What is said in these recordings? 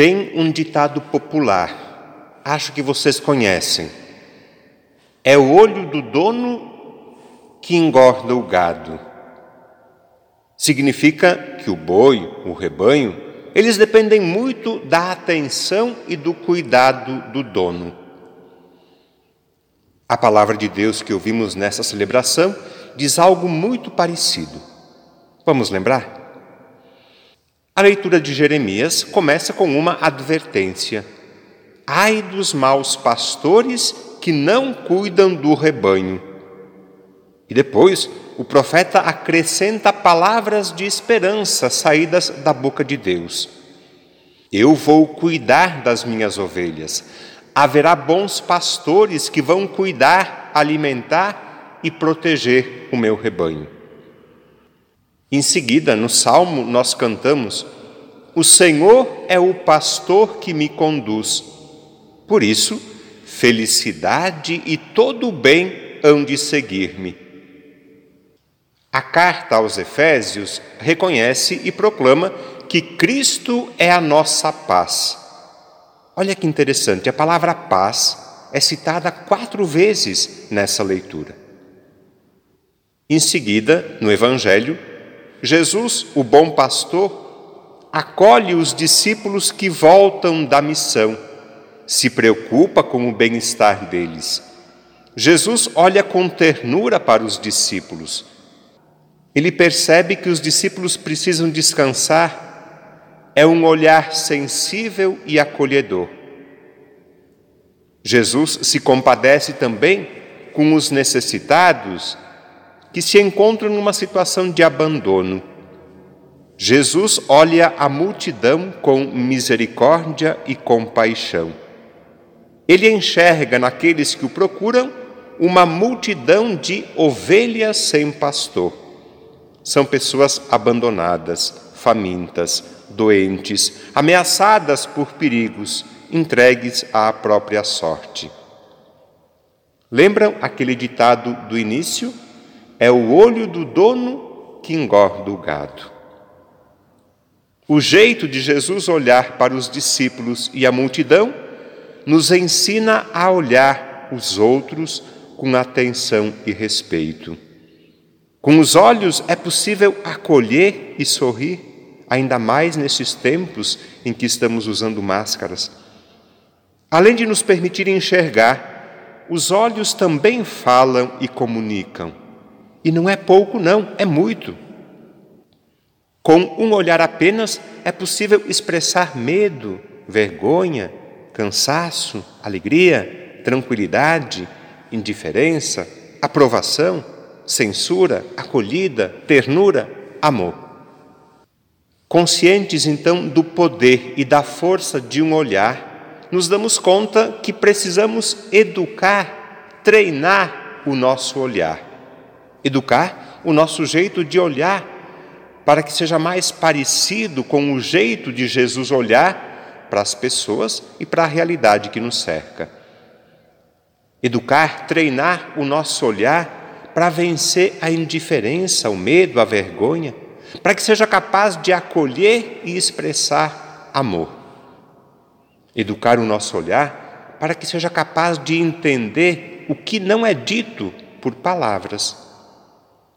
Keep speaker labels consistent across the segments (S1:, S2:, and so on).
S1: Tem um ditado popular, acho que vocês conhecem. É o olho do dono que engorda o gado. Significa que o boi, o rebanho, eles dependem muito da atenção e do cuidado do dono. A palavra de Deus que ouvimos nessa celebração diz algo muito parecido. Vamos lembrar? A leitura de Jeremias começa com uma advertência: Ai dos maus pastores que não cuidam do rebanho. E depois o profeta acrescenta palavras de esperança saídas da boca de Deus. Eu vou cuidar das minhas ovelhas. Haverá bons pastores que vão cuidar, alimentar e proteger o meu rebanho. Em seguida, no salmo, nós cantamos: O Senhor é o pastor que me conduz. Por isso, felicidade e todo o bem hão de seguir-me. A carta aos Efésios reconhece e proclama que Cristo é a nossa paz. Olha que interessante, a palavra paz é citada quatro vezes nessa leitura. Em seguida, no Evangelho, Jesus, o bom pastor, acolhe os discípulos que voltam da missão, se preocupa com o bem-estar deles. Jesus olha com ternura para os discípulos ele percebe que os discípulos precisam descansar, é um olhar sensível e acolhedor. Jesus se compadece também com os necessitados que se encontram numa situação de abandono. Jesus olha a multidão com misericórdia e compaixão. Ele enxerga naqueles que o procuram uma multidão de ovelhas sem pastor. São pessoas abandonadas, famintas, doentes, ameaçadas por perigos, entregues à própria sorte. Lembram aquele ditado do início? É o olho do dono que engorda o gado. O jeito de Jesus olhar para os discípulos e a multidão nos ensina a olhar os outros com atenção e respeito. Com os olhos é possível acolher e sorrir, ainda mais nesses tempos em que estamos usando máscaras. Além de nos permitir enxergar, os olhos também falam e comunicam. E não é pouco, não, é muito. Com um olhar apenas é possível expressar medo, vergonha, cansaço, alegria, tranquilidade, indiferença, aprovação censura, acolhida, ternura, amor. Conscientes então do poder e da força de um olhar, nos damos conta que precisamos educar, treinar o nosso olhar. Educar o nosso jeito de olhar para que seja mais parecido com o jeito de Jesus olhar para as pessoas e para a realidade que nos cerca. Educar, treinar o nosso olhar para vencer a indiferença, o medo, a vergonha, para que seja capaz de acolher e expressar amor. Educar o nosso olhar para que seja capaz de entender o que não é dito por palavras.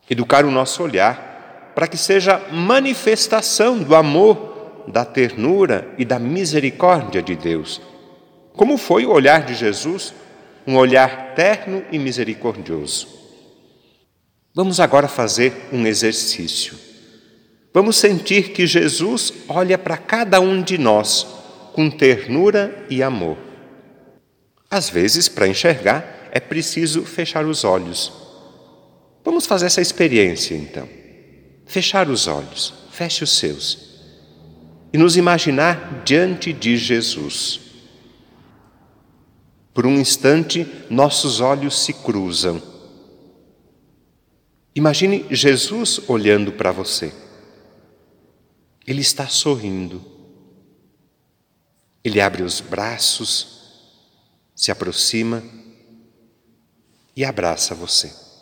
S1: Educar o nosso olhar para que seja manifestação do amor, da ternura e da misericórdia de Deus. Como foi o olhar de Jesus, um olhar terno e misericordioso. Vamos agora fazer um exercício. Vamos sentir que Jesus olha para cada um de nós com ternura e amor. Às vezes, para enxergar, é preciso fechar os olhos. Vamos fazer essa experiência então. Fechar os olhos, feche os seus. E nos imaginar diante de Jesus. Por um instante, nossos olhos se cruzam Imagine Jesus olhando para você. Ele está sorrindo. Ele abre os braços, se aproxima e abraça você.